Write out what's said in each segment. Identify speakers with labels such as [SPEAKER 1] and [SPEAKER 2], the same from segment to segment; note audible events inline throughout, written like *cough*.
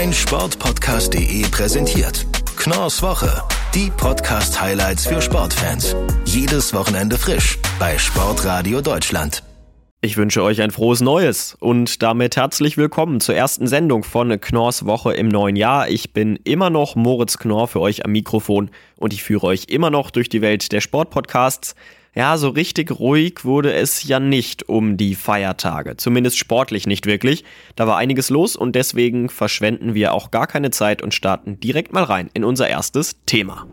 [SPEAKER 1] mein präsentiert. Knorrs Woche. Die Podcast-Highlights für Sportfans. Jedes Wochenende frisch bei Sportradio Deutschland.
[SPEAKER 2] Ich wünsche euch ein frohes Neues und damit herzlich willkommen zur ersten Sendung von Knorrs Woche im neuen Jahr. Ich bin immer noch Moritz Knorr für euch am Mikrofon und ich führe euch immer noch durch die Welt der Sportpodcasts. Ja, so richtig ruhig wurde es ja nicht um die Feiertage. Zumindest sportlich nicht wirklich. Da war einiges los und deswegen verschwenden wir auch gar keine Zeit und starten direkt mal rein in unser erstes Thema.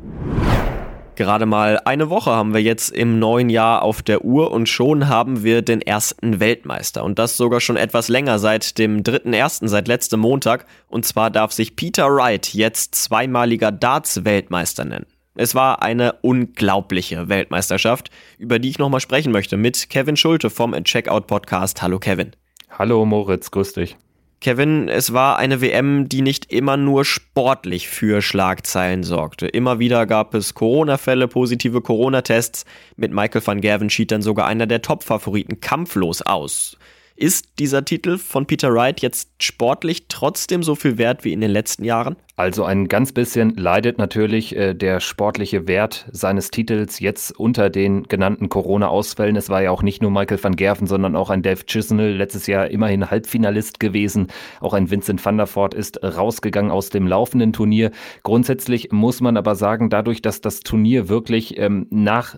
[SPEAKER 2] Gerade mal eine Woche haben wir jetzt im neuen Jahr auf der Uhr und schon haben wir den ersten Weltmeister. Und das sogar schon etwas länger, seit dem 3.1., seit letztem Montag. Und zwar darf sich Peter Wright jetzt zweimaliger Darts-Weltmeister nennen. Es war eine unglaubliche Weltmeisterschaft, über die ich nochmal sprechen möchte mit Kevin Schulte vom Checkout Podcast. Hallo Kevin.
[SPEAKER 3] Hallo Moritz, grüß dich.
[SPEAKER 2] Kevin, es war eine WM, die nicht immer nur sportlich für Schlagzeilen sorgte. Immer wieder gab es Corona-Fälle, positive Corona-Tests. Mit Michael van Gerven schied dann sogar einer der Top-Favoriten kampflos aus. Ist dieser Titel von Peter Wright jetzt sportlich trotzdem so viel wert wie in den letzten Jahren?
[SPEAKER 3] Also ein ganz bisschen leidet natürlich äh, der sportliche Wert seines Titels jetzt unter den genannten Corona-Ausfällen. Es war ja auch nicht nur Michael van Gerven, sondern auch ein Dave Chisnell, letztes Jahr immerhin Halbfinalist gewesen. Auch ein Vincent van der Voort ist rausgegangen aus dem laufenden Turnier. Grundsätzlich muss man aber sagen, dadurch, dass das Turnier wirklich ähm, nach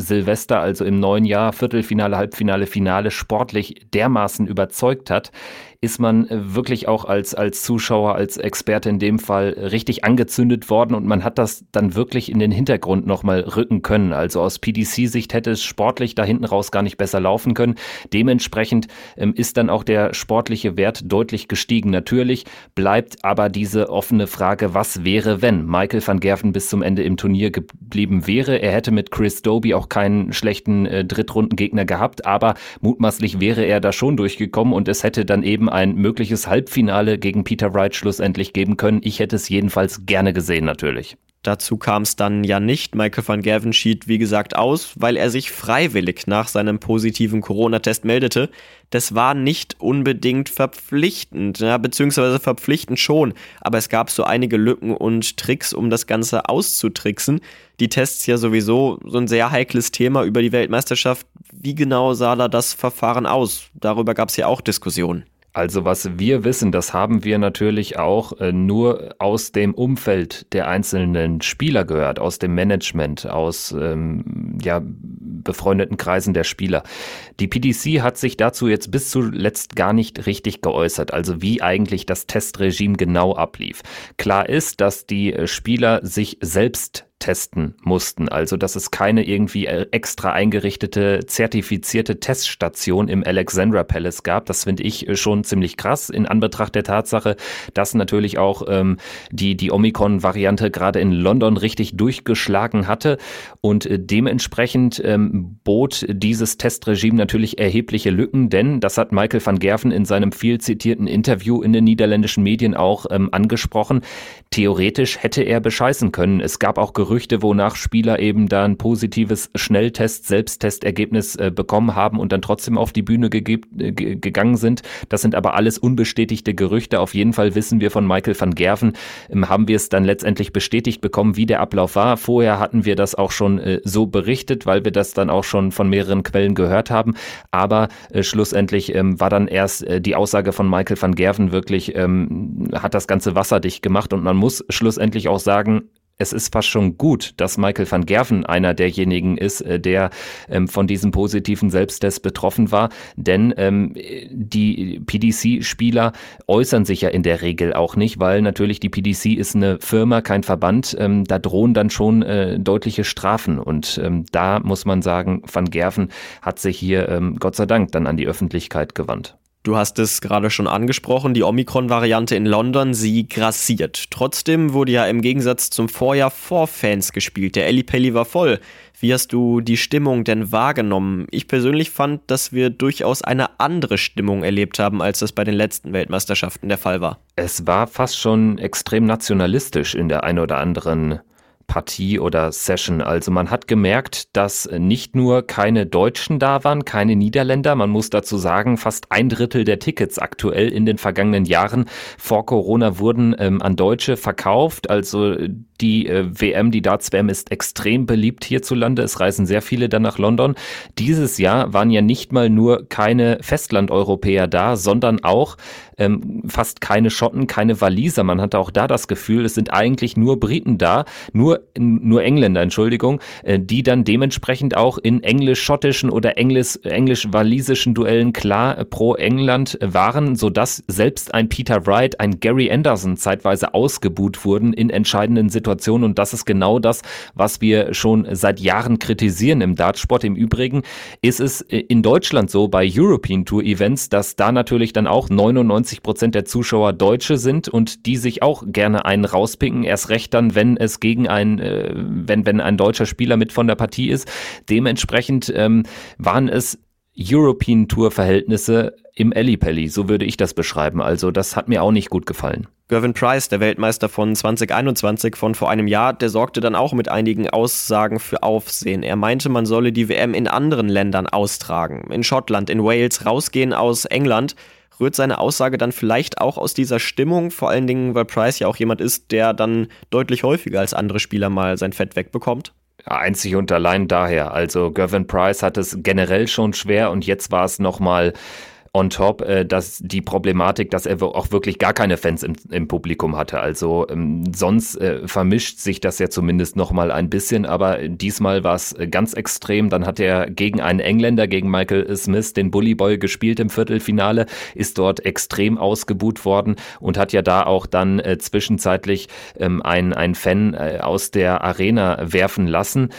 [SPEAKER 3] Silvester, also im neuen Jahr, Viertelfinale, Halbfinale, Finale, sportlich dermaßen überzeugt hat, ist man äh, wirklich auch als, als Zuschauer, als Experte in dem Fall richtig angezündet worden und man hat das dann wirklich in den Hintergrund nochmal rücken können. Also aus PDC-Sicht hätte es sportlich da hinten raus gar nicht besser laufen können. Dementsprechend ähm, ist dann auch der sportliche Wert deutlich gestiegen. Natürlich bleibt aber diese offene Frage, was wäre, wenn Michael van Gerven bis zum Ende im Turnier geblieben wäre. Er hätte mit Chris Doby auch keinen schlechten äh, Drittrundengegner gehabt, aber mutmaßlich wäre er da schon durchgekommen und es hätte dann eben ein mögliches Halbfinale gegen Peter Wright schlussendlich geben können. Ich hätte es jedenfalls gerne gesehen natürlich.
[SPEAKER 2] Dazu kam es dann ja nicht. Michael van Gerven schied, wie gesagt, aus, weil er sich freiwillig nach seinem positiven Corona-Test meldete. Das war nicht unbedingt verpflichtend, ja, beziehungsweise verpflichtend schon, aber es gab so einige Lücken und Tricks, um das Ganze auszutricksen. Die Tests ja sowieso so ein sehr heikles Thema über die Weltmeisterschaft. Wie genau sah da das Verfahren aus? Darüber gab es ja auch Diskussionen.
[SPEAKER 3] Also was wir wissen, das haben wir natürlich auch äh, nur aus dem Umfeld der einzelnen Spieler gehört, aus dem Management, aus ähm, ja, befreundeten Kreisen der Spieler. Die PDC hat sich dazu jetzt bis zuletzt gar nicht richtig geäußert, also wie eigentlich das Testregime genau ablief. Klar ist, dass die äh, Spieler sich selbst testen mussten. Also, dass es keine irgendwie äh, extra eingerichtete, zertifizierte Teststation im Alexandra Palace gab. Das finde ich äh, schon ziemlich krass in Anbetracht der Tatsache, dass natürlich auch ähm, die, die Omikron-Variante gerade in London richtig durchgeschlagen hatte. Und äh, dementsprechend ähm, bot dieses Testregime natürlich erhebliche Lücken, denn das hat Michael van Gerven in seinem viel zitierten Interview in den niederländischen Medien auch ähm, angesprochen. Theoretisch hätte er bescheißen können. Es gab auch Gerüchte, Gerüchte, wonach Spieler eben da ein positives Schnelltest, Selbsttestergebnis äh, bekommen haben und dann trotzdem auf die Bühne äh, gegangen sind. Das sind aber alles unbestätigte Gerüchte. Auf jeden Fall wissen wir von Michael van Gerven, ähm, haben wir es dann letztendlich bestätigt bekommen, wie der Ablauf war. Vorher hatten wir das auch schon äh, so berichtet, weil wir das dann auch schon von mehreren Quellen gehört haben. Aber äh, schlussendlich ähm, war dann erst äh, die Aussage von Michael van Gerven wirklich, ähm, hat das Ganze wasserdicht gemacht und man muss schlussendlich auch sagen, es ist fast schon gut, dass Michael van Gerven einer derjenigen ist, äh, der ähm, von diesem positiven Selbsttest betroffen war. Denn ähm, die PDC-Spieler äußern sich ja in der Regel auch nicht, weil natürlich die PDC ist eine Firma, kein Verband. Ähm, da drohen dann schon äh, deutliche Strafen. Und ähm, da muss man sagen, van Gerven hat sich hier ähm, Gott sei Dank dann an die Öffentlichkeit gewandt.
[SPEAKER 2] Du hast es gerade schon angesprochen, die Omikron-Variante in London, sie grassiert. Trotzdem wurde ja im Gegensatz zum Vorjahr vor Fans gespielt. Der Ellipelli war voll. Wie hast du die Stimmung denn wahrgenommen? Ich persönlich fand, dass wir durchaus eine andere Stimmung erlebt haben, als das bei den letzten Weltmeisterschaften der Fall war.
[SPEAKER 3] Es war fast schon extrem nationalistisch in der ein oder anderen Partie oder Session. Also man hat gemerkt, dass nicht nur keine Deutschen da waren, keine Niederländer. Man muss dazu sagen, fast ein Drittel der Tickets aktuell in den vergangenen Jahren vor Corona wurden ähm, an Deutsche verkauft. Also die äh, WM, die Darts-WM ist extrem beliebt hierzulande. Es reisen sehr viele dann nach London. Dieses Jahr waren ja nicht mal nur keine Festlandeuropäer da, sondern auch ähm, fast keine Schotten, keine Waliser. Man hatte auch da das Gefühl, es sind eigentlich nur Briten da, nur, nur Engländer, Entschuldigung, äh, die dann dementsprechend auch in englisch-schottischen oder englisch-walisischen Duellen klar äh, pro England waren, sodass selbst ein Peter Wright, ein Gary Anderson zeitweise ausgebuht wurden in entscheidenden Situationen. Und das ist genau das, was wir schon seit Jahren kritisieren im Dartsport. Im Übrigen ist es äh, in Deutschland so bei European Tour Events, dass da natürlich dann auch 99 90 Prozent der Zuschauer Deutsche sind und die sich auch gerne einen rauspicken, erst recht dann, wenn es gegen ein, äh, wenn, wenn ein deutscher Spieler mit von der Partie ist. Dementsprechend ähm, waren es European Tour Verhältnisse im Ellipelli, so würde ich das beschreiben. Also das hat mir auch nicht gut gefallen.
[SPEAKER 2] Gervin Price, der Weltmeister von 2021 von vor einem Jahr, der sorgte dann auch mit einigen Aussagen für Aufsehen. Er meinte, man solle die WM in anderen Ländern austragen. In Schottland, in Wales, rausgehen aus England rührt seine Aussage dann vielleicht auch aus dieser Stimmung, vor allen Dingen, weil Price ja auch jemand ist, der dann deutlich häufiger als andere Spieler mal sein Fett wegbekommt?
[SPEAKER 3] Einzig und allein daher. Also Gervin Price hat es generell schon schwer und jetzt war es nochmal on top, äh, dass die Problematik, dass er auch wirklich gar keine Fans im, im Publikum hatte. Also ähm, sonst äh, vermischt sich das ja zumindest noch mal ein bisschen, aber diesmal war es äh, ganz extrem. Dann hat er gegen einen Engländer, gegen Michael Smith, den Bully Boy gespielt im Viertelfinale, ist dort extrem ausgebuht worden und hat ja da auch dann äh, zwischenzeitlich ähm, ein, ein Fan äh, aus der Arena werfen lassen.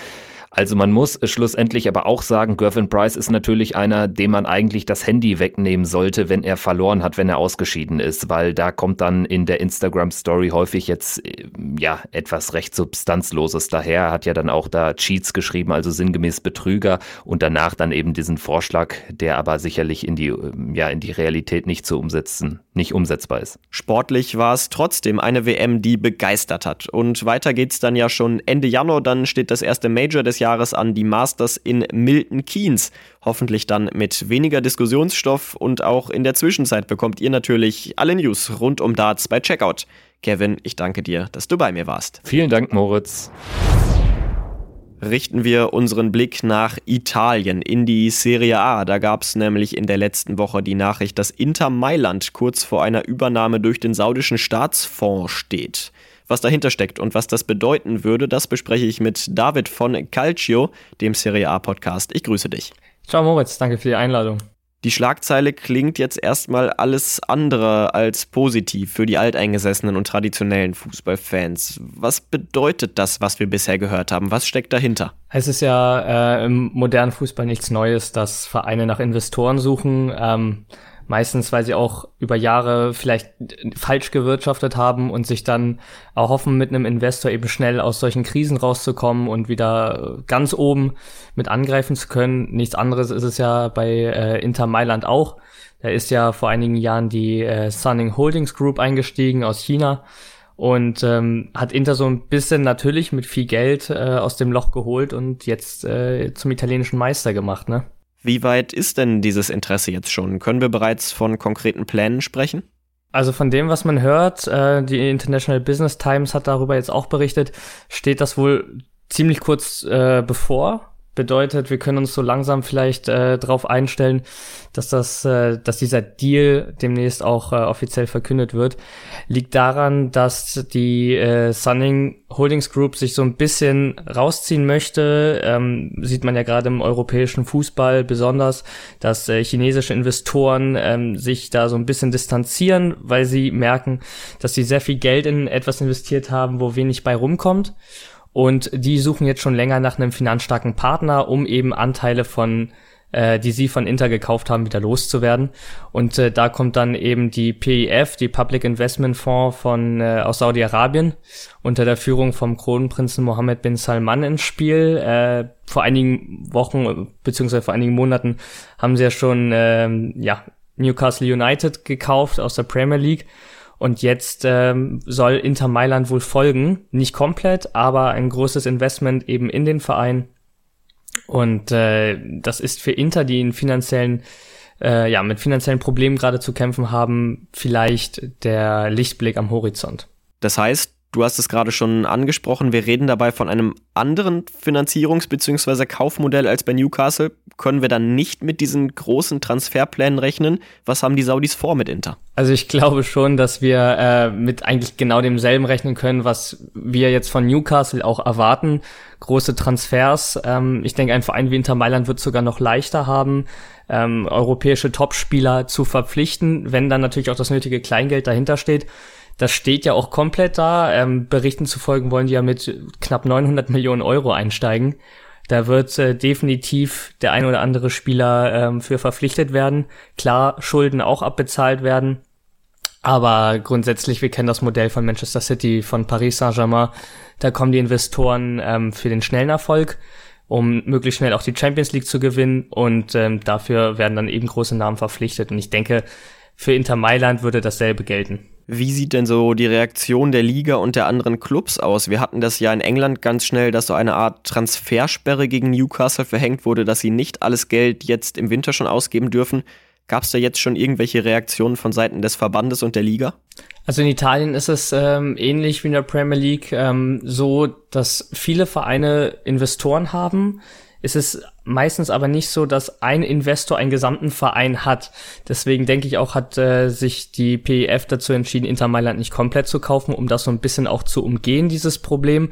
[SPEAKER 3] Also man muss schlussendlich aber auch sagen, Gervin Price ist natürlich einer, dem man eigentlich das Handy wegnehmen sollte, wenn er verloren hat, wenn er ausgeschieden ist, weil da kommt dann in der Instagram Story häufig jetzt äh, ja etwas recht substanzloses daher. Er hat ja dann auch da Cheats geschrieben, also sinngemäß Betrüger und danach dann eben diesen Vorschlag, der aber sicherlich in die ähm, ja in die Realität nicht zu umsetzen, nicht umsetzbar ist.
[SPEAKER 2] Sportlich war es trotzdem eine WM, die begeistert hat und weiter geht's dann ja schon Ende Januar, dann steht das erste Major des Jahres an die Masters in Milton Keynes. Hoffentlich dann mit weniger Diskussionsstoff und auch in der Zwischenzeit bekommt ihr natürlich alle News rund um Darts bei Checkout. Kevin, ich danke dir, dass du bei mir warst.
[SPEAKER 3] Vielen Dank, Moritz
[SPEAKER 2] richten wir unseren Blick nach Italien in die Serie A. Da gab es nämlich in der letzten Woche die Nachricht, dass Inter Mailand kurz vor einer Übernahme durch den saudischen Staatsfonds steht. Was dahinter steckt und was das bedeuten würde, das bespreche ich mit David von Calcio, dem Serie A Podcast. Ich grüße dich.
[SPEAKER 4] Ciao Moritz, danke für die Einladung.
[SPEAKER 2] Die Schlagzeile klingt jetzt erstmal alles andere als positiv für die alteingesessenen und traditionellen Fußballfans. Was bedeutet das, was wir bisher gehört haben? Was steckt dahinter?
[SPEAKER 4] Es ist ja äh, im modernen Fußball nichts Neues, dass Vereine nach Investoren suchen. Ähm, Meistens, weil sie auch über Jahre vielleicht falsch gewirtschaftet haben und sich dann erhoffen, mit einem Investor eben schnell aus solchen Krisen rauszukommen und wieder ganz oben mit angreifen zu können. Nichts anderes ist es ja bei äh, Inter Mailand auch. Da ist ja vor einigen Jahren die äh, Sunning Holdings Group eingestiegen aus China und ähm, hat Inter so ein bisschen natürlich mit viel Geld äh, aus dem Loch geholt und jetzt äh, zum italienischen Meister gemacht, ne?
[SPEAKER 2] Wie weit ist denn dieses Interesse jetzt schon? Können wir bereits von konkreten Plänen sprechen?
[SPEAKER 4] Also von dem, was man hört, äh, die International Business Times hat darüber jetzt auch berichtet, steht das wohl ziemlich kurz äh, bevor. Bedeutet, wir können uns so langsam vielleicht äh, darauf einstellen, dass das, äh, dass dieser Deal demnächst auch äh, offiziell verkündet wird. Liegt daran, dass die äh, Sunning Holdings Group sich so ein bisschen rausziehen möchte. Ähm, sieht man ja gerade im europäischen Fußball besonders, dass äh, chinesische Investoren ähm, sich da so ein bisschen distanzieren, weil sie merken, dass sie sehr viel Geld in etwas investiert haben, wo wenig bei rumkommt. Und die suchen jetzt schon länger nach einem finanzstarken Partner, um eben Anteile von äh, die sie von Inter gekauft haben, wieder loszuwerden. Und äh, da kommt dann eben die PIF, die Public Investment Fonds von äh, aus Saudi-Arabien, unter der Führung vom Kronprinzen Mohammed bin Salman ins Spiel. Äh, vor einigen Wochen beziehungsweise vor einigen Monaten haben sie ja schon äh, ja Newcastle United gekauft aus der Premier League Und jetzt ähm, soll Inter Mailand wohl folgen, nicht komplett, aber ein großes Investment eben in den Verein. Und äh, das ist für Inter, die in finanziellen äh, ja, mit finanziellen Problemen gerade zu kämpfen haben, vielleicht der Lichtblick am Horizont.
[SPEAKER 2] Das heißt, du hast es gerade schon angesprochen, wir reden dabei von einem anderen Finanzierungs- bzw. Kaufmodell als bei Newcastle. Können wir dann nicht mit diesen großen Transferplänen rechnen? Was haben die Saudis vor mit Inter?
[SPEAKER 4] Also ich glaube schon, dass wir äh, mit eigentlich genau demselben rechnen können, was wir jetzt von Newcastle auch erwarten. Große Transfers. Ähm, ich denke, ein Verein wie Inter Mailand wird sogar noch leichter haben ähm, europäische Topspieler zu verpflichten, wenn dann natürlich auch das nötige Kleingeld dahinter steht. Das steht ja auch komplett da. Ähm, Berichten zu folgen wollen die ja mit knapp 900 Millionen Euro einsteigen. Da wird äh, definitiv der ein oder andere Spieler ähm, für verpflichtet werden. Klar, Schulden auch abbezahlt werden. Aber grundsätzlich, wir kennen das Modell von Manchester City, von Paris Saint-Germain. Da kommen die Investoren ähm, für den schnellen Erfolg um möglichst schnell auch die Champions League zu gewinnen. Und ähm, dafür werden dann eben große Namen verpflichtet. Und ich denke, für Inter Mailand würde dasselbe gelten.
[SPEAKER 2] Wie sieht denn so die Reaktion der Liga und der anderen Clubs aus? Wir hatten das ja in England ganz schnell, dass so eine Art Transfersperre gegen Newcastle verhängt wurde, dass sie nicht alles Geld jetzt im Winter schon ausgeben dürfen. Gab es da jetzt schon irgendwelche Reaktionen von Seiten des Verbandes und der Liga?
[SPEAKER 4] Also in Italien ist es ähm, ähnlich wie in der Premier League ähm, so, dass viele Vereine Investoren haben. Es ist meistens aber nicht so, dass ein Investor einen gesamten Verein hat. Deswegen denke ich auch, hat äh, sich die PEF dazu entschieden, Inter Mailand nicht komplett zu kaufen, um das so ein bisschen auch zu umgehen, dieses Problem.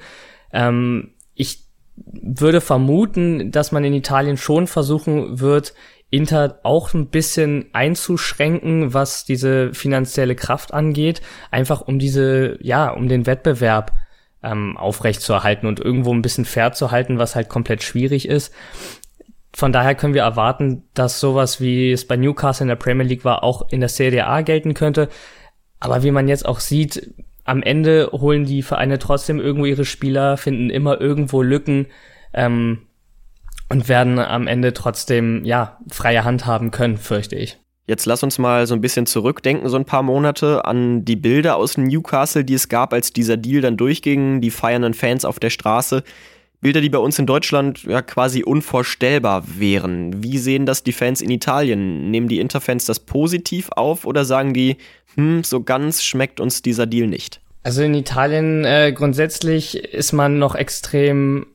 [SPEAKER 4] Ähm, ich würde vermuten, dass man in Italien schon versuchen wird, Inter auch ein bisschen einzuschränken, was diese finanzielle Kraft angeht, einfach um diese, ja, um den Wettbewerb ähm, aufrechtzuerhalten und irgendwo ein bisschen fair zu halten, was halt komplett schwierig ist. Von daher können wir erwarten, dass sowas wie es bei Newcastle in der Premier League war, auch in der Serie A gelten könnte. Aber wie man jetzt auch sieht, am Ende holen die Vereine trotzdem irgendwo ihre Spieler, finden immer irgendwo Lücken. Ähm, und werden am Ende trotzdem, ja, freie Hand haben können, fürchte ich.
[SPEAKER 2] Jetzt lass uns mal so ein bisschen zurückdenken, so ein paar Monate an die Bilder aus Newcastle, die es gab, als dieser Deal dann durchging, die feiernden Fans auf der Straße. Bilder, die bei uns in Deutschland ja quasi unvorstellbar wären. Wie sehen das die Fans in Italien? Nehmen die Interfans das positiv auf oder sagen die, hm, so ganz schmeckt uns dieser Deal nicht?
[SPEAKER 4] Also in Italien äh, grundsätzlich ist man noch extrem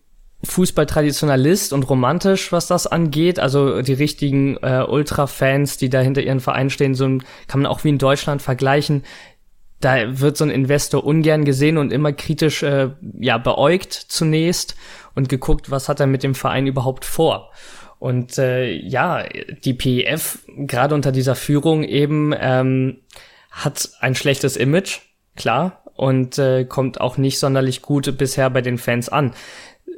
[SPEAKER 4] Fußballtraditionalist und romantisch, was das angeht. Also die richtigen äh, Ultra-Fans, die da hinter ihren Verein stehen, so kann man auch wie in Deutschland vergleichen. Da wird so ein Investor ungern gesehen und immer kritisch äh, ja beäugt zunächst und geguckt, was hat er mit dem Verein überhaupt vor. Und äh, ja, die PEF, gerade unter dieser Führung eben, ähm, hat ein schlechtes Image, klar, und äh, kommt auch nicht sonderlich gut bisher bei den Fans an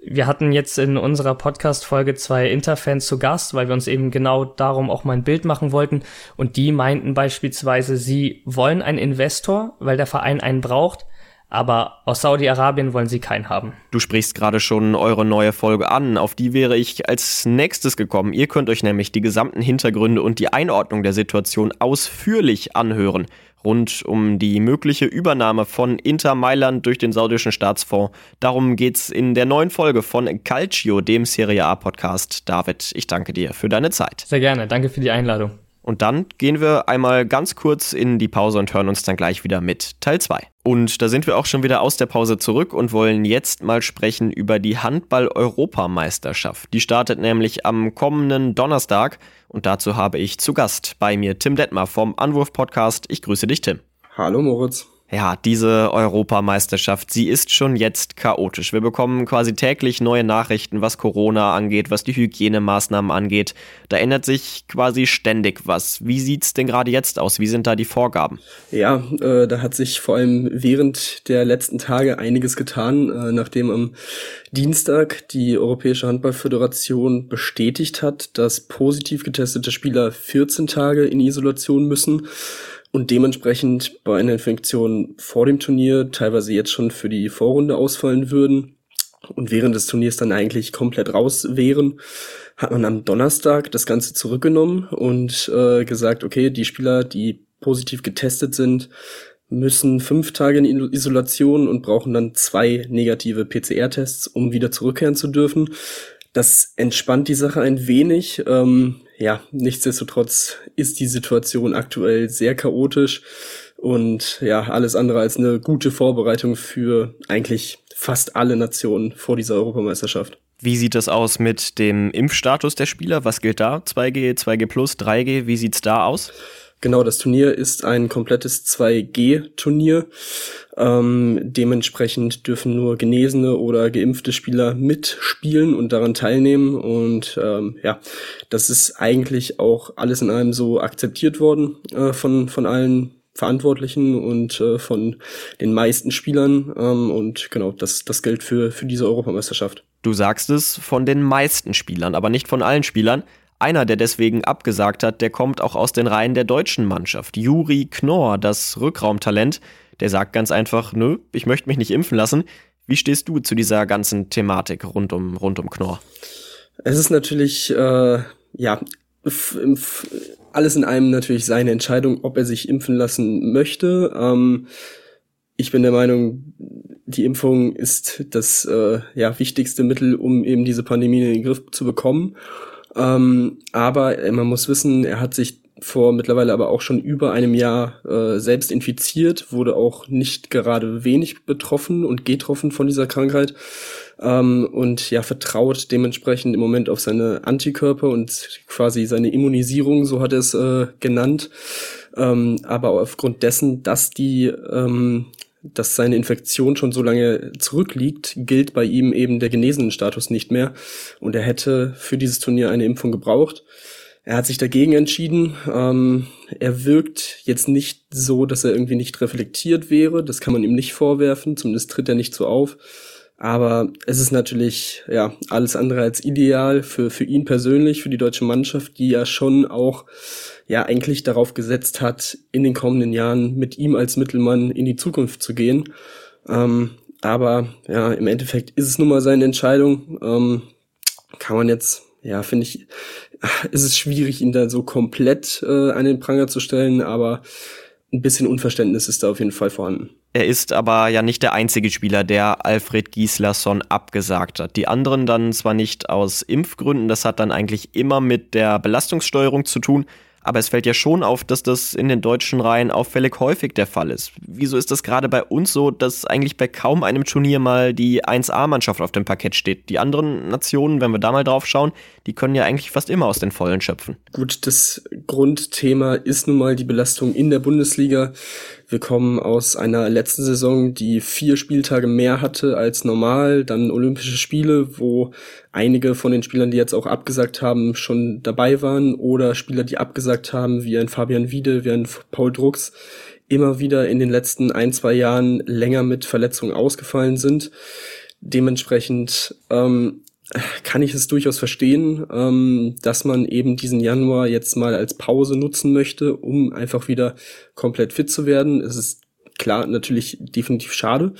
[SPEAKER 4] wir hatten jetzt in unserer Podcast-Folge zwei Interfans zu Gast, weil wir uns eben genau darum auch mal ein Bild machen wollten. Und die meinten beispielsweise, sie wollen einen Investor, weil der Verein einen braucht. Aber aus Saudi-Arabien wollen sie keinen haben.
[SPEAKER 2] Du sprichst gerade schon eure neue Folge an. Auf die wäre ich als nächstes gekommen. Ihr könnt euch nämlich die gesamten Hintergründe und die Einordnung der Situation ausführlich anhören rund um die mögliche Übernahme von Inter Mailand durch den saudischen Staatsfonds. Darum geht's in der neuen Folge von Calcio, dem Serie A Podcast. David, ich danke dir für deine Zeit.
[SPEAKER 4] Sehr gerne, danke für die Einladung.
[SPEAKER 2] Und dann gehen wir einmal ganz kurz in die Pause und hören uns dann gleich wieder mit Teil 2. Und da sind wir auch schon wieder aus der Pause zurück und wollen jetzt mal sprechen über die Handball-Europameisterschaft. Die startet nämlich am kommenden Donnerstag und dazu habe ich zu Gast bei mir Tim Detmar vom Anwurf-Podcast. Ich grüße dich, Tim.
[SPEAKER 5] Hallo, Moritz.
[SPEAKER 2] Ja, diese Europameisterschaft, sie ist schon jetzt chaotisch. Wir bekommen quasi täglich neue Nachrichten, was Corona angeht, was die Hygienemaßnahmen angeht. Da ändert sich quasi ständig was. Wie sieht's denn gerade jetzt aus? Wie sind da die Vorgaben?
[SPEAKER 5] Ja, äh, da hat sich vor allem während der letzten Tage einiges getan, äh, nachdem am Dienstag die Europäische Handballföderation bestätigt hat, dass positiv getestete Spieler 14 Tage in Isolation müssen und dementsprechend bei einer Infektion vor dem Turnier teilweise jetzt schon für die Vorrunde ausfallen würden und während des Turniers dann eigentlich komplett raus wären, hat man am Donnerstag das Ganze zurückgenommen und äh, gesagt, okay, die Spieler, die positiv getestet sind, müssen fünf Tage in Isolation und brauchen dann zwei negative PCR-Tests, um wieder zurückkehren zu dürfen. Das entspannt die Sache ein wenig. Ähm, ja, nichtsdestotrotz ist die Situation aktuell sehr chaotisch und ja, alles andere als eine gute Vorbereitung für eigentlich fast alle Nationen vor dieser Europameisterschaft.
[SPEAKER 2] Wie sieht das aus mit dem Impfstatus der Spieler? Was gilt da? 2G, 2G plus, 3G, wie sieht's da aus?
[SPEAKER 5] Genau, das Turnier ist ein komplettes 2G-Turnier. Ähm, dementsprechend dürfen nur genesene oder geimpfte Spieler mitspielen und daran teilnehmen. Und ähm, ja, das ist eigentlich auch alles in allem so akzeptiert worden äh, von, von allen Verantwortlichen und äh, von den meisten Spielern. Ähm, und genau, das, das gilt für, für diese Europameisterschaft.
[SPEAKER 2] Du sagst es von den meisten Spielern, aber nicht von allen Spielern. Einer, der deswegen abgesagt hat, der kommt auch aus den Reihen der deutschen Mannschaft. Juri Knorr, das Rückraumtalent, der sagt ganz einfach, nö, ich möchte mich nicht impfen lassen. Wie stehst du zu dieser ganzen Thematik rund um, rund um Knorr?
[SPEAKER 5] Es ist natürlich, äh, ja, alles in allem natürlich seine Entscheidung, ob er sich impfen lassen möchte. Ähm, ich bin der Meinung, die Impfung ist das äh, ja, wichtigste Mittel, um eben diese Pandemie in den Griff zu bekommen. Ähm, aber äh, man muss wissen, er hat sich vor mittlerweile aber auch schon über einem Jahr äh, selbst infiziert, wurde auch nicht gerade wenig betroffen und getroffen von dieser Krankheit ähm, und ja vertraut dementsprechend im Moment auf seine Antikörper und quasi seine Immunisierung, so hat er es äh, genannt. Ähm, aber aufgrund dessen, dass die ähm, dass seine Infektion schon so lange zurückliegt, gilt bei ihm eben der genesenen Status nicht mehr. Und er hätte für dieses Turnier eine Impfung gebraucht. Er hat sich dagegen entschieden. Ähm, er wirkt jetzt nicht so, dass er irgendwie nicht reflektiert wäre. Das kann man ihm nicht vorwerfen. Zumindest tritt er nicht so auf. Aber es ist natürlich ja alles andere als ideal für für ihn persönlich, für die deutsche Mannschaft, die ja schon auch ja eigentlich darauf gesetzt hat, in den kommenden Jahren mit ihm als Mittelmann in die Zukunft zu gehen. Ähm, aber ja, im Endeffekt ist es nun mal seine Entscheidung. Ähm, kann man jetzt, ja, finde ich, *laughs* ist es schwierig, ihn da so komplett äh, an den Pranger zu stellen, aber ein bisschen Unverständnis ist da auf jeden Fall vorhanden.
[SPEAKER 2] Er ist aber ja nicht der einzige Spieler, der Alfred Gislason abgesagt hat. Die anderen dann zwar nicht aus Impfgründen, das hat dann eigentlich immer mit der Belastungssteuerung zu tun, aber es fällt ja schon auf, dass das in den deutschen Reihen auffällig häufig der Fall ist. Wieso ist das gerade bei uns so, dass eigentlich bei kaum einem Turnier mal die 1A-Mannschaft auf dem Parkett steht? Die anderen Nationen, wenn wir da mal drauf schauen, die können ja eigentlich fast immer aus den Vollen schöpfen.
[SPEAKER 5] Gut, das Grundthema ist nun mal die Belastung in der Bundesliga. Wir kommen aus einer letzten Saison, die vier Spieltage mehr hatte als normal, dann Olympische Spiele, wo einige von den Spielern, die jetzt auch abgesagt haben, schon dabei waren oder Spieler, die abgesagt haben, wie ein Fabian Wiede, wie ein Paul Drucks, immer wieder in den letzten ein, zwei Jahren länger mit Verletzungen ausgefallen sind. Dementsprechend ähm, kann ich es durchaus verstehen, ähm, dass man eben diesen Januar jetzt mal als Pause nutzen möchte, um einfach wieder komplett fit zu werden. Es ist klar natürlich definitiv schade.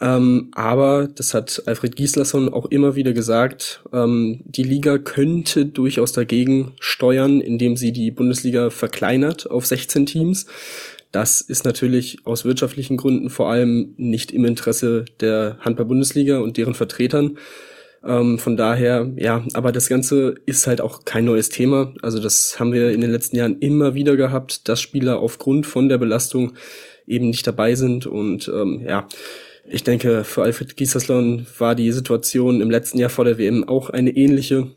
[SPEAKER 5] Ähm, aber das hat Alfred Gislason auch immer wieder gesagt, ähm, die Liga könnte durchaus dagegen steuern, indem sie die Bundesliga verkleinert auf 16 Teams. Das ist natürlich aus wirtschaftlichen Gründen vor allem nicht im Interesse der Handball-Bundesliga und deren Vertretern. Ähm, von daher, ja, aber das Ganze ist halt auch kein neues Thema. Also das haben wir in den letzten Jahren immer wieder gehabt, dass Spieler aufgrund von der Belastung eben nicht dabei sind. Und ähm, ja, ich denke, für Alfred Gieserslon war die Situation im letzten Jahr vor der WM auch eine ähnliche.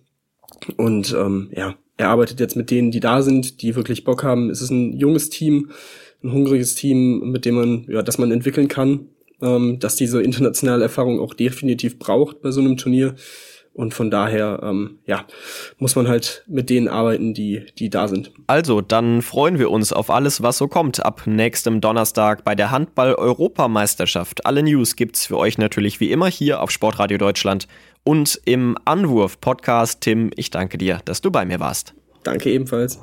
[SPEAKER 5] Und ähm, ja, er arbeitet jetzt mit denen, die da sind, die wirklich Bock haben. Es ist ein junges Team, ein hungriges Team, mit dem man, ja, das man entwickeln kann ähm, dass diese internationale Erfahrung auch definitiv braucht bei so einem Turnier. Und von daher, ähm, ja, muss man halt mit denen arbeiten, die, die da sind.
[SPEAKER 2] Also, dann freuen wir uns auf alles, was so kommt. Ab nächstem Donnerstag bei der Handball-Europameisterschaft. Alle News gibt's für euch natürlich wie immer hier auf Sportradio Deutschland und im Anwurf-Podcast. Tim, ich danke dir, dass du bei mir warst.
[SPEAKER 5] Danke ebenfalls.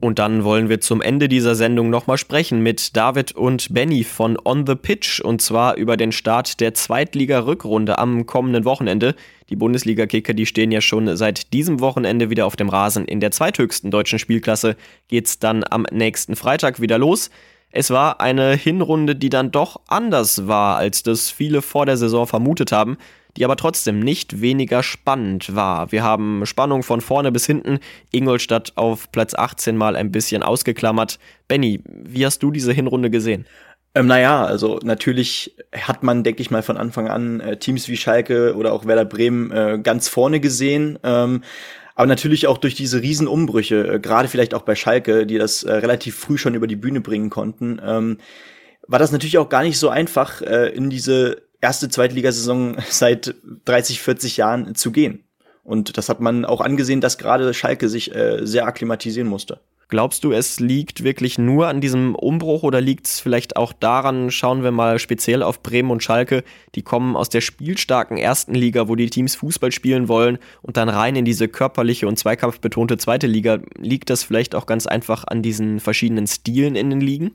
[SPEAKER 2] Und dann wollen wir zum Ende dieser Sendung nochmal sprechen mit David und Benny von On the Pitch und zwar über den Start der Zweitliga-Rückrunde am kommenden Wochenende. Die Bundesliga-Kicker, die stehen ja schon seit diesem Wochenende wieder auf dem Rasen. In der zweithöchsten deutschen Spielklasse geht's dann am nächsten Freitag wieder los. Es war eine Hinrunde, die dann doch anders war, als das viele vor der Saison vermutet haben, die aber trotzdem nicht weniger spannend war. Wir haben Spannung von vorne bis hinten, Ingolstadt auf Platz 18 mal ein bisschen ausgeklammert. Benny, wie hast du diese Hinrunde gesehen?
[SPEAKER 6] Ähm, naja, also natürlich hat man, denke ich mal, von Anfang an äh, Teams wie Schalke oder auch Werder Bremen äh, ganz vorne gesehen. Ähm, aber natürlich auch durch diese Riesenumbrüche, äh, gerade vielleicht auch bei Schalke, die das äh, relativ früh schon über die Bühne bringen konnten, ähm, war das natürlich auch gar nicht so einfach, äh, in diese erste Zweitligasaison *laughs* seit 30, 40 Jahren zu gehen. Und das hat man auch angesehen, dass gerade Schalke sich äh, sehr akklimatisieren musste.
[SPEAKER 2] Glaubst du, es liegt wirklich nur an diesem Umbruch oder liegt es vielleicht auch daran, schauen wir mal speziell auf Bremen und Schalke, die kommen aus der spielstarken ersten Liga, wo die Teams Fußball spielen wollen und dann rein in diese körperliche und zweikampfbetonte zweite Liga. Liegt das vielleicht auch ganz einfach an diesen verschiedenen Stilen in den Ligen?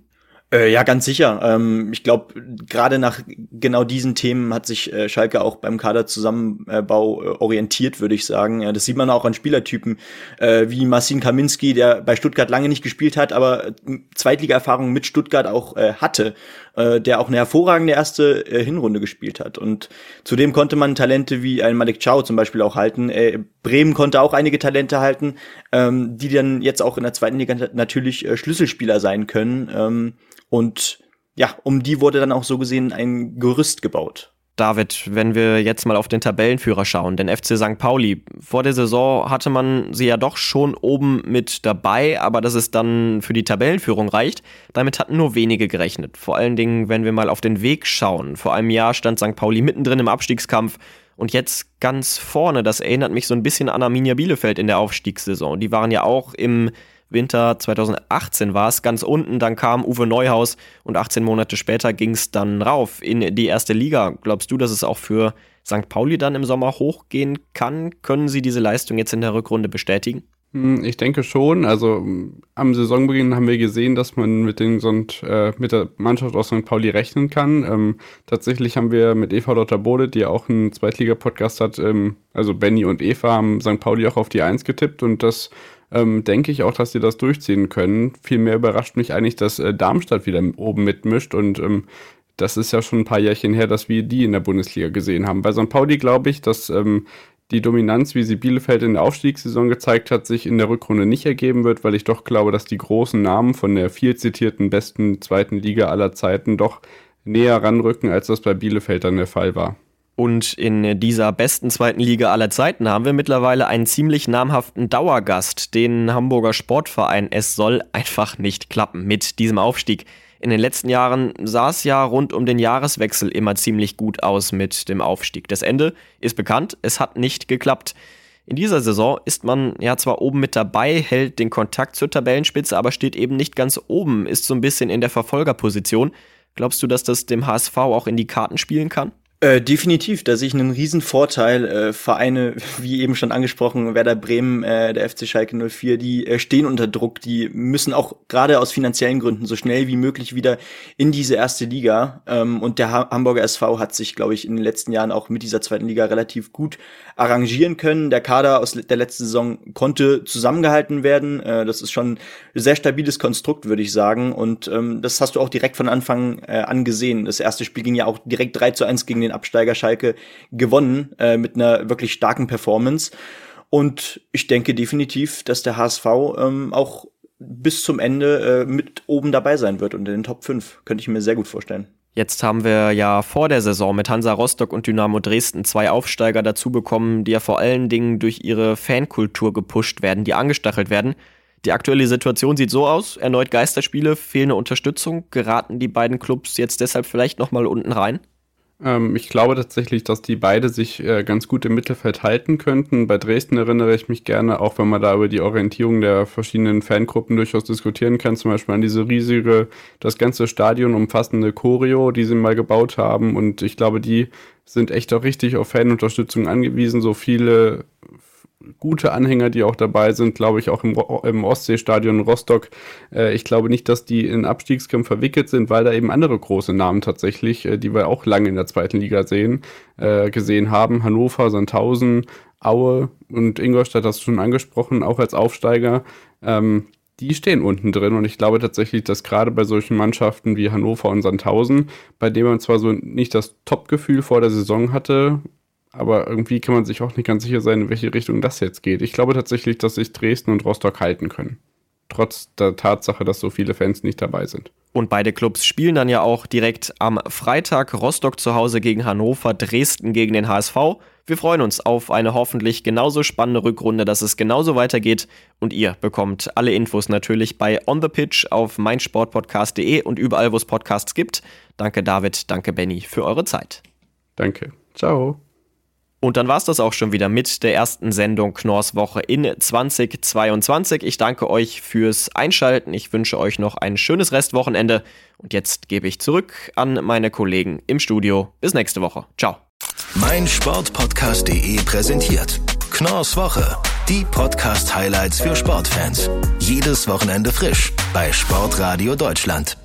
[SPEAKER 6] Äh, ja, ganz sicher. Ähm, ich glaube, gerade nach genau diesen Themen hat sich äh, Schalke auch beim Kaderzusammenbau äh, orientiert, würde ich sagen. Das sieht man auch an Spielertypen äh, wie Marcin Kaminski, der bei Stuttgart lange nicht gespielt hat, aber Zweitliga-Erfahrung mit Stuttgart auch äh, hatte, äh, der auch eine hervorragende erste äh, Hinrunde gespielt hat. Und zudem konnte man Talente wie ein Malik Chow zum Beispiel auch halten. Äh, Bremen konnte auch einige Talente halten, ähm, die dann jetzt auch in der zweiten Liga natürlich äh, Schlüsselspieler sein können. Ähm, und ja, um die wurde dann auch so gesehen ein Gerüst gebaut.
[SPEAKER 2] David, wenn wir jetzt mal auf den Tabellenführer schauen, den FC St. Pauli. Vor der Saison hatte man sie ja doch schon oben mit dabei, aber dass es dann für die Tabellenführung reicht, damit hatten nur wenige gerechnet. Vor allen Dingen, wenn wir mal auf den Weg schauen. Vor einem Jahr stand St. Pauli mittendrin im Abstiegskampf und jetzt ganz vorne. Das erinnert mich so ein bisschen an Arminia Bielefeld in der Aufstiegssaison. Die waren ja auch im Winter 2018 war es ganz unten, dann kam Uwe Neuhaus und 18 Monate später ging es dann rauf in die erste Liga. Glaubst du, dass es auch für St. Pauli dann im Sommer hochgehen kann? Können sie diese Leistung jetzt in der Rückrunde bestätigen?
[SPEAKER 7] Hm, ich denke schon. Also am Saisonbeginn haben wir gesehen, dass man mit, den, äh, mit der Mannschaft aus St. Pauli rechnen kann. Ähm, tatsächlich haben wir mit Eva Lotterbode, die auch einen Zweitliga-Podcast hat, ähm, also Benny und Eva haben St. Pauli auch auf die Eins getippt und das ähm, denke ich auch, dass sie das durchziehen können. Vielmehr überrascht mich eigentlich, dass äh, Darmstadt wieder oben mitmischt und ähm, das ist ja schon ein paar Jährchen her, dass wir die in der Bundesliga gesehen haben. Bei St. Pauli glaube ich, dass ähm, die Dominanz, wie sie Bielefeld in der Aufstiegssaison gezeigt hat, sich in der Rückrunde nicht ergeben wird, weil ich doch glaube, dass die großen Namen von der viel zitierten besten zweiten Liga aller Zeiten doch näher ranrücken, als das bei Bielefeld dann der Fall war.
[SPEAKER 2] Und in dieser besten zweiten Liga aller Zeiten haben wir mittlerweile einen ziemlich namhaften Dauergast, den Hamburger Sportverein. Es soll einfach nicht klappen mit diesem Aufstieg. In den letzten Jahren sah es ja rund um den Jahreswechsel immer ziemlich gut aus mit dem Aufstieg. Das Ende ist bekannt, es hat nicht geklappt. In dieser Saison ist man ja zwar oben mit dabei, hält den Kontakt zur Tabellenspitze, aber steht eben nicht ganz oben, ist so ein bisschen in der Verfolgerposition. Glaubst du, dass das dem HSV auch in die Karten spielen kann?
[SPEAKER 6] Äh, definitiv, da sehe ich einen riesen Vorteil. Äh, Vereine, *laughs* wie eben schon angesprochen, Werder Bremen, äh, der FC Schalke 04, die äh, stehen unter Druck, die müssen auch gerade aus finanziellen Gründen so schnell wie möglich wieder in diese erste Liga. Ähm, und der ha Hamburger SV hat sich, glaube ich, in den letzten Jahren auch mit dieser zweiten Liga relativ gut arrangieren können. Der Kader aus der letzten Saison konnte zusammengehalten werden. Äh, das ist schon ein sehr stabiles Konstrukt, würde ich sagen. Und ähm, das hast du auch direkt von Anfang an gesehen. Das erste Spiel ging ja auch direkt 3 zu 1 gegen den Absteiger Schalke gewonnen äh, mit einer wirklich starken Performance. Und ich denke definitiv, dass der HSV ähm, auch bis zum Ende äh, mit oben dabei sein wird und in den Top 5. Könnte ich mir sehr gut vorstellen.
[SPEAKER 2] Jetzt haben wir ja vor der Saison mit Hansa Rostock und Dynamo Dresden zwei Aufsteiger dazu bekommen, die ja vor allen Dingen durch ihre Fankultur gepusht werden, die angestachelt werden. Die aktuelle Situation sieht so aus: erneut Geisterspiele, fehlende Unterstützung. Geraten die beiden Clubs jetzt deshalb vielleicht nochmal unten rein?
[SPEAKER 7] Ähm, ich glaube tatsächlich, dass die beide sich äh, ganz gut im Mittelfeld halten könnten. Bei Dresden erinnere ich mich gerne, auch wenn man da über die Orientierung der verschiedenen Fangruppen durchaus diskutieren kann, zum Beispiel an diese riesige, das ganze Stadion umfassende Choreo, die sie mal gebaut haben. Und ich glaube, die sind echt auch richtig auf Fanunterstützung angewiesen. So viele gute Anhänger, die auch dabei sind, glaube ich, auch im, im Ostseestadion Rostock. Äh, ich glaube nicht, dass die in Abstiegskampf verwickelt sind, weil da eben andere große Namen tatsächlich, äh, die wir auch lange in der zweiten Liga sehen, äh, gesehen haben. Hannover, Sandhausen, Aue und Ingolstadt, das schon angesprochen, auch als Aufsteiger. Ähm, die stehen unten drin und ich glaube tatsächlich, dass gerade bei solchen Mannschaften wie Hannover und Sandhausen, bei denen man zwar so nicht das Top-Gefühl vor der Saison hatte, aber irgendwie kann man sich auch nicht ganz sicher sein, in welche Richtung das jetzt geht. Ich glaube tatsächlich, dass sich Dresden und Rostock halten können. Trotz der Tatsache, dass so viele Fans nicht dabei sind.
[SPEAKER 2] Und beide Clubs spielen dann ja auch direkt am Freitag Rostock zu Hause gegen Hannover, Dresden gegen den HSV. Wir freuen uns auf eine hoffentlich genauso spannende Rückrunde, dass es genauso weitergeht. Und ihr bekommt alle Infos natürlich bei On the Pitch auf meinsportpodcast.de und überall, wo es Podcasts gibt. Danke David, danke Benny für eure Zeit.
[SPEAKER 7] Danke. Ciao.
[SPEAKER 2] Und dann war es das auch schon wieder mit der ersten Sendung Knorrs Woche in 2022. Ich danke euch fürs Einschalten. Ich wünsche euch noch ein schönes Restwochenende. Und jetzt gebe ich zurück an meine Kollegen im Studio. Bis nächste Woche. Ciao
[SPEAKER 1] mein Sportpodcast.de präsentiert Knorrs Woche. Die Podcast-Highlights für Sportfans. Jedes Wochenende frisch bei Sportradio Deutschland.